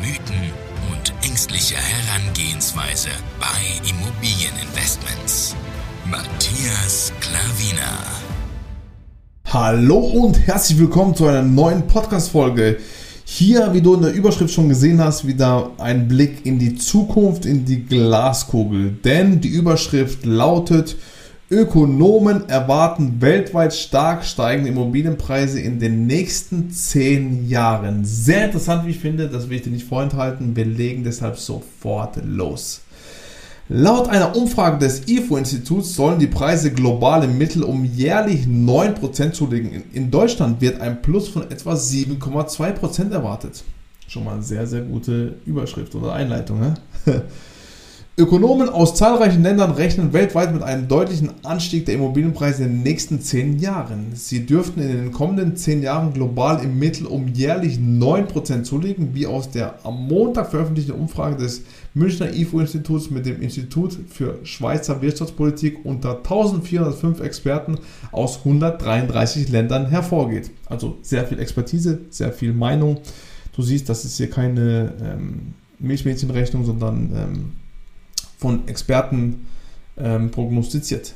Mythen und ängstliche Herangehensweise bei Immobilieninvestments. Matthias Klavina. Hallo und herzlich willkommen zu einer neuen Podcast-Folge. Hier, wie du in der Überschrift schon gesehen hast, wieder ein Blick in die Zukunft, in die Glaskugel. Denn die Überschrift lautet, Ökonomen erwarten weltweit stark steigende Immobilienpreise in den nächsten zehn Jahren. Sehr interessant, wie ich finde, das will ich dir nicht vorenthalten. Wir legen deshalb sofort los. Laut einer Umfrage des IFO-Instituts sollen die Preise global im Mittel um jährlich 9% zulegen. In Deutschland wird ein Plus von etwa 7,2% erwartet. Schon mal eine sehr, sehr gute Überschrift oder Einleitung. Ne? Ökonomen aus zahlreichen Ländern rechnen weltweit mit einem deutlichen Anstieg der Immobilienpreise in den nächsten zehn Jahren. Sie dürften in den kommenden zehn Jahren global im Mittel um jährlich 9% zulegen, wie aus der am Montag veröffentlichten Umfrage des Münchner IFO-Instituts mit dem Institut für Schweizer Wirtschaftspolitik unter 1405 Experten aus 133 Ländern hervorgeht. Also sehr viel Expertise, sehr viel Meinung. Du siehst, das ist hier keine ähm, Milchmädchenrechnung, sondern ähm, von Experten ähm, prognostiziert.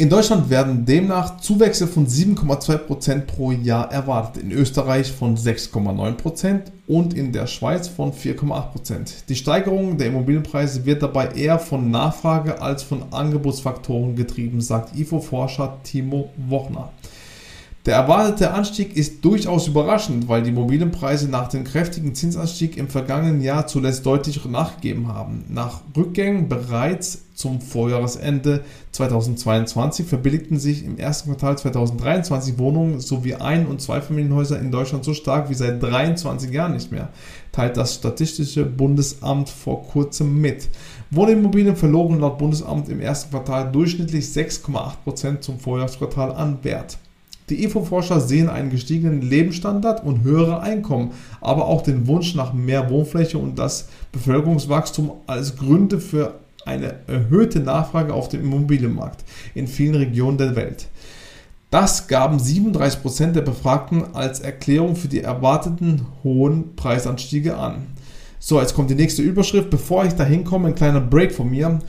In Deutschland werden demnach Zuwächse von 7,2% pro Jahr erwartet, in Österreich von 6,9% und in der Schweiz von 4,8%. Die Steigerung der Immobilienpreise wird dabei eher von Nachfrage als von Angebotsfaktoren getrieben, sagt IFO-Forscher Timo Wochner. Der erwartete Anstieg ist durchaus überraschend, weil die Immobilienpreise nach dem kräftigen Zinsanstieg im vergangenen Jahr zuletzt deutlich nachgegeben haben. Nach Rückgängen bereits zum Vorjahresende 2022 verbilligten sich im ersten Quartal 2023 Wohnungen sowie Ein- und Zweifamilienhäuser in Deutschland so stark wie seit 23 Jahren nicht mehr, teilt das Statistische Bundesamt vor kurzem mit. Wohnimmobilien verloren laut Bundesamt im ersten Quartal durchschnittlich 6,8% zum Vorjahresquartal an Wert. Die IFO-Forscher sehen einen gestiegenen Lebensstandard und höhere Einkommen, aber auch den Wunsch nach mehr Wohnfläche und das Bevölkerungswachstum als Gründe für eine erhöhte Nachfrage auf dem Immobilienmarkt in vielen Regionen der Welt. Das gaben 37% der Befragten als Erklärung für die erwarteten hohen Preisanstiege an. So, jetzt kommt die nächste Überschrift. Bevor ich da hinkomme, ein kleiner Break von mir.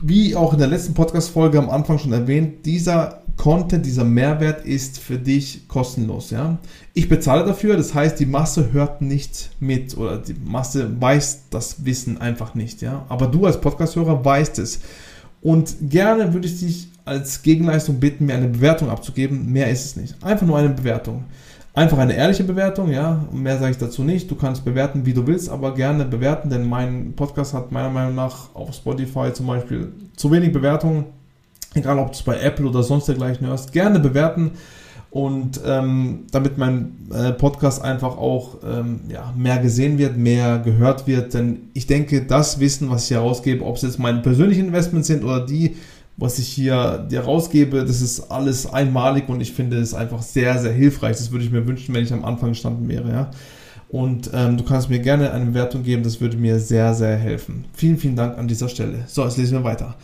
Wie auch in der letzten Podcast-Folge am Anfang schon erwähnt, dieser Content, dieser Mehrwert ist für dich kostenlos. Ja? Ich bezahle dafür, das heißt, die Masse hört nicht mit oder die Masse weiß das Wissen einfach nicht. Ja? Aber du als Podcast-Hörer weißt es. Und gerne würde ich dich als Gegenleistung bitten, mir eine Bewertung abzugeben. Mehr ist es nicht. Einfach nur eine Bewertung. Einfach eine ehrliche Bewertung, ja. Mehr sage ich dazu nicht. Du kannst bewerten, wie du willst, aber gerne bewerten, denn mein Podcast hat meiner Meinung nach auf Spotify zum Beispiel zu wenig Bewertungen egal ob es bei Apple oder sonst dergleichen hörst, gerne bewerten und ähm, damit mein äh, Podcast einfach auch ähm, ja, mehr gesehen wird, mehr gehört wird. Denn ich denke, das Wissen, was ich hier rausgebe, ob es jetzt meine persönlichen Investments sind oder die, was ich hier dir rausgebe, das ist alles einmalig und ich finde es einfach sehr, sehr hilfreich. Das würde ich mir wünschen, wenn ich am Anfang gestanden wäre. Ja? Und ähm, du kannst mir gerne eine Bewertung geben, das würde mir sehr, sehr helfen. Vielen, vielen Dank an dieser Stelle. So, jetzt lesen wir weiter.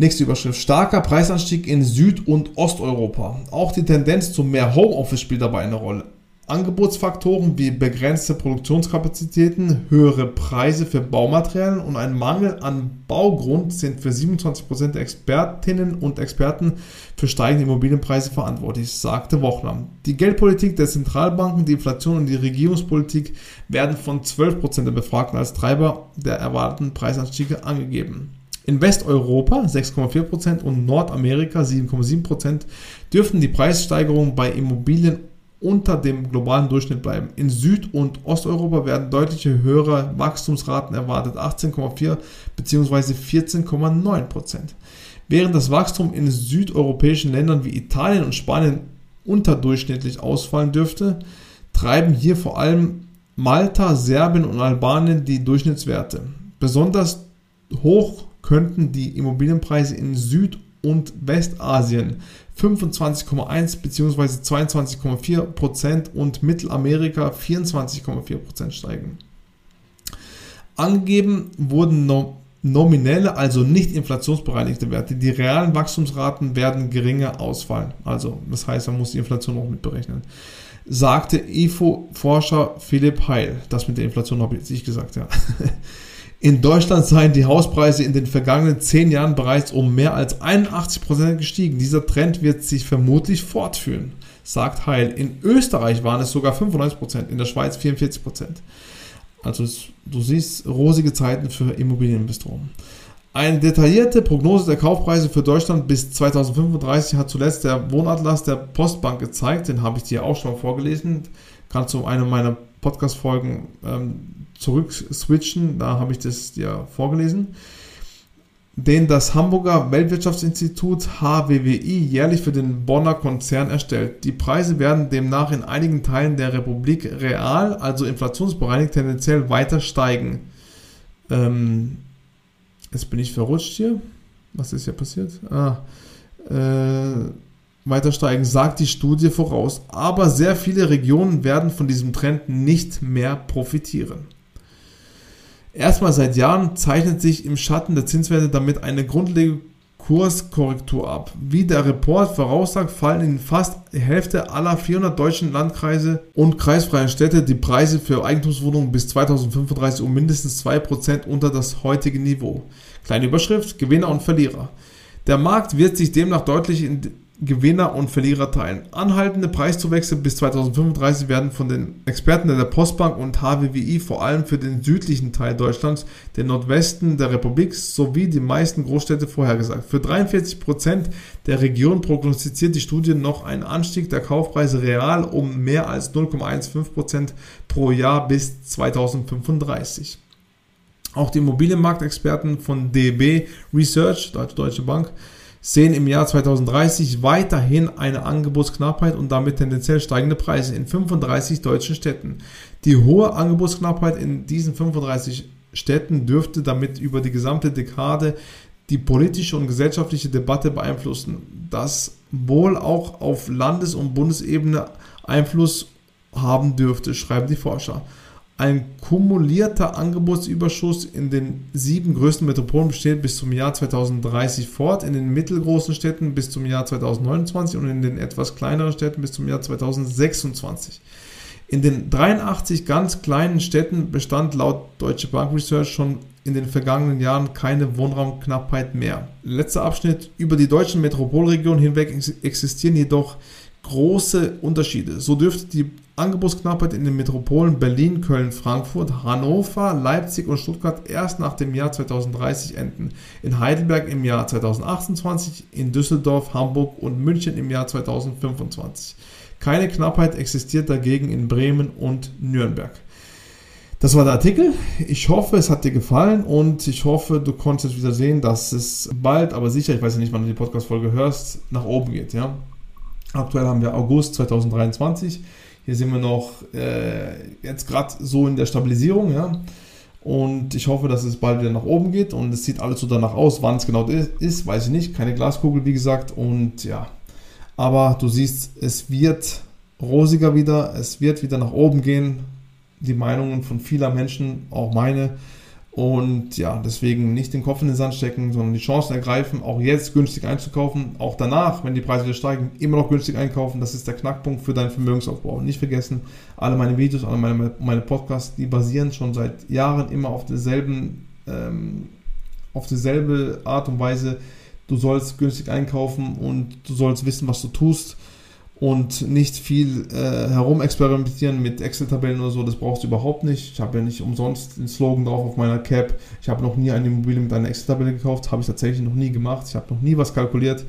Nächste Überschrift. Starker Preisanstieg in Süd- und Osteuropa. Auch die Tendenz zu mehr Homeoffice spielt dabei eine Rolle. Angebotsfaktoren wie begrenzte Produktionskapazitäten, höhere Preise für Baumaterialien und ein Mangel an Baugrund sind für 27% der Expertinnen und Experten für steigende Immobilienpreise verantwortlich, sagte Wochner. Die Geldpolitik der Zentralbanken, die Inflation und die Regierungspolitik werden von 12% der Befragten als Treiber der erwarteten Preisanstiege angegeben. In Westeuropa 6,4% und Nordamerika 7,7% dürften die Preissteigerungen bei Immobilien unter dem globalen Durchschnitt bleiben. In Süd- und Osteuropa werden deutliche höhere Wachstumsraten erwartet, 18,4 bzw. 14,9%. Während das Wachstum in südeuropäischen Ländern wie Italien und Spanien unterdurchschnittlich ausfallen dürfte, treiben hier vor allem Malta, Serbien und Albanien die Durchschnittswerte. Besonders hoch könnten die Immobilienpreise in Süd- und Westasien 25,1 bzw. 22,4% und Mittelamerika 24,4% steigen. Angegeben wurden no nominelle, also nicht inflationsbereinigte Werte. Die realen Wachstumsraten werden geringer ausfallen. Also, das heißt, man muss die Inflation auch mitberechnen. Sagte IFO-Forscher Philipp Heil. Das mit der Inflation habe ich jetzt nicht gesagt, ja. In Deutschland seien die Hauspreise in den vergangenen zehn Jahren bereits um mehr als 81% gestiegen. Dieser Trend wird sich vermutlich fortführen, sagt Heil. In Österreich waren es sogar 95%, in der Schweiz 44%. Also du siehst rosige Zeiten für Immobilieninvestoren. Eine detaillierte Prognose der Kaufpreise für Deutschland bis 2035 hat zuletzt der Wohnatlas der Postbank gezeigt. Den habe ich dir auch schon mal vorgelesen. Kannst du eine meiner Podcast-Folgen ähm, zurück. Da habe ich das dir vorgelesen den das Hamburger Weltwirtschaftsinstitut HWWI jährlich für den Bonner Konzern erstellt. Die Preise werden demnach in einigen Teilen der Republik real, also inflationsbereinigt, tendenziell weiter steigen. Ähm, jetzt bin ich verrutscht hier. Was ist hier passiert? Ah, äh, weiter steigen, sagt die Studie voraus. Aber sehr viele Regionen werden von diesem Trend nicht mehr profitieren. Erstmal seit Jahren zeichnet sich im Schatten der Zinswerte damit eine grundlegende Kurskorrektur ab. Wie der Report voraussagt, fallen in fast die Hälfte aller 400 deutschen Landkreise und kreisfreien Städte die Preise für Eigentumswohnungen bis 2035 um mindestens 2% unter das heutige Niveau. Kleine Überschrift, Gewinner und Verlierer. Der Markt wird sich demnach deutlich in Gewinner und Verlierer teilen. Anhaltende Preiszuwächse bis 2035 werden von den Experten der Postbank und HWWI vor allem für den südlichen Teil Deutschlands, den Nordwesten der Republik sowie die meisten Großstädte vorhergesagt. Für 43 Prozent der Region prognostiziert die Studie noch einen Anstieg der Kaufpreise real um mehr als 0,15 Prozent pro Jahr bis 2035. Auch die Immobilienmarktexperten von DB Research, Deutsche Bank, sehen im Jahr 2030 weiterhin eine Angebotsknappheit und damit tendenziell steigende Preise in 35 deutschen Städten. Die hohe Angebotsknappheit in diesen 35 Städten dürfte damit über die gesamte Dekade die politische und gesellschaftliche Debatte beeinflussen, das wohl auch auf Landes- und Bundesebene Einfluss haben dürfte, schreiben die Forscher. Ein kumulierter Angebotsüberschuss in den sieben größten Metropolen besteht bis zum Jahr 2030 fort, in den mittelgroßen Städten bis zum Jahr 2029 und in den etwas kleineren Städten bis zum Jahr 2026. In den 83 ganz kleinen Städten bestand laut Deutsche Bank Research schon in den vergangenen Jahren keine Wohnraumknappheit mehr. Letzter Abschnitt. Über die deutschen Metropolregionen hinweg existieren jedoch große Unterschiede. So dürfte die Angebotsknappheit in den Metropolen Berlin, Köln, Frankfurt, Hannover, Leipzig und Stuttgart erst nach dem Jahr 2030 enden. In Heidelberg im Jahr 2028, in Düsseldorf, Hamburg und München im Jahr 2025. Keine Knappheit existiert dagegen in Bremen und Nürnberg. Das war der Artikel. Ich hoffe, es hat dir gefallen und ich hoffe, du konntest wieder sehen, dass es bald, aber sicher, ich weiß ja nicht, wann du die Podcast-Folge hörst, nach oben geht. Ja? Aktuell haben wir August 2023. Hier sind wir noch äh, jetzt gerade so in der Stabilisierung, ja. Und ich hoffe, dass es bald wieder nach oben geht und es sieht alles so danach aus. Wann es genau ist, weiß ich nicht. Keine Glaskugel, wie gesagt. Und ja, aber du siehst, es wird rosiger wieder, es wird wieder nach oben gehen. Die Meinungen von vieler Menschen, auch meine, und ja, deswegen nicht den Kopf in den Sand stecken, sondern die Chancen ergreifen, auch jetzt günstig einzukaufen, auch danach, wenn die Preise wieder steigen, immer noch günstig einkaufen. Das ist der Knackpunkt für deinen Vermögensaufbau. Und nicht vergessen, alle meine Videos, alle meine, meine Podcasts, die basieren schon seit Jahren immer auf derselben, ähm, auf dieselbe Art und Weise. Du sollst günstig einkaufen und du sollst wissen, was du tust und nicht viel äh, herumexperimentieren mit Excel-Tabellen oder so, das brauchst du überhaupt nicht. Ich habe ja nicht umsonst den Slogan drauf auf meiner Cap. Ich habe noch nie eine Immobilie mit einer Excel-Tabelle gekauft, habe ich tatsächlich noch nie gemacht. Ich habe noch nie was kalkuliert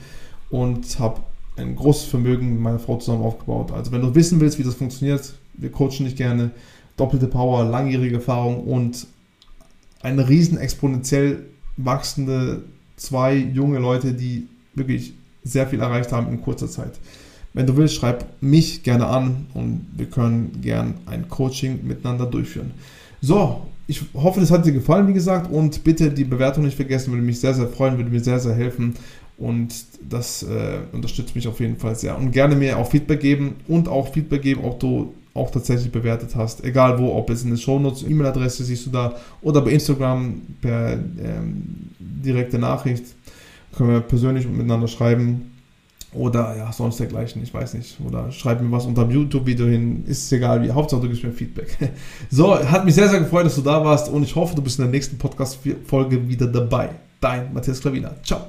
und habe ein großes Vermögen mit meiner Frau zusammen aufgebaut. Also wenn du wissen willst, wie das funktioniert, wir coachen dich gerne. Doppelte Power, langjährige Erfahrung und eine riesen exponentiell wachsende zwei junge Leute, die wirklich sehr viel erreicht haben in kurzer Zeit. Wenn du willst, schreib mich gerne an und wir können gern ein Coaching miteinander durchführen. So, ich hoffe, das hat dir gefallen, wie gesagt, und bitte die Bewertung nicht vergessen, würde mich sehr, sehr freuen, würde mir sehr, sehr helfen und das äh, unterstützt mich auf jeden Fall sehr. Und gerne mir auch Feedback geben und auch Feedback geben, ob du auch tatsächlich bewertet hast. Egal wo, ob es in den Shownotes, E-Mail-Adresse siehst du da oder bei Instagram per ähm, direkte Nachricht. Können wir persönlich miteinander schreiben. Oder ja, sonst dergleichen, ich weiß nicht. Oder schreib mir was unter dem YouTube-Video hin, ist egal wie. Hauptsache du gibst mir Feedback. So, hat mich sehr, sehr gefreut, dass du da warst und ich hoffe, du bist in der nächsten Podcast-Folge wieder dabei. Dein Matthias Klavina. Ciao.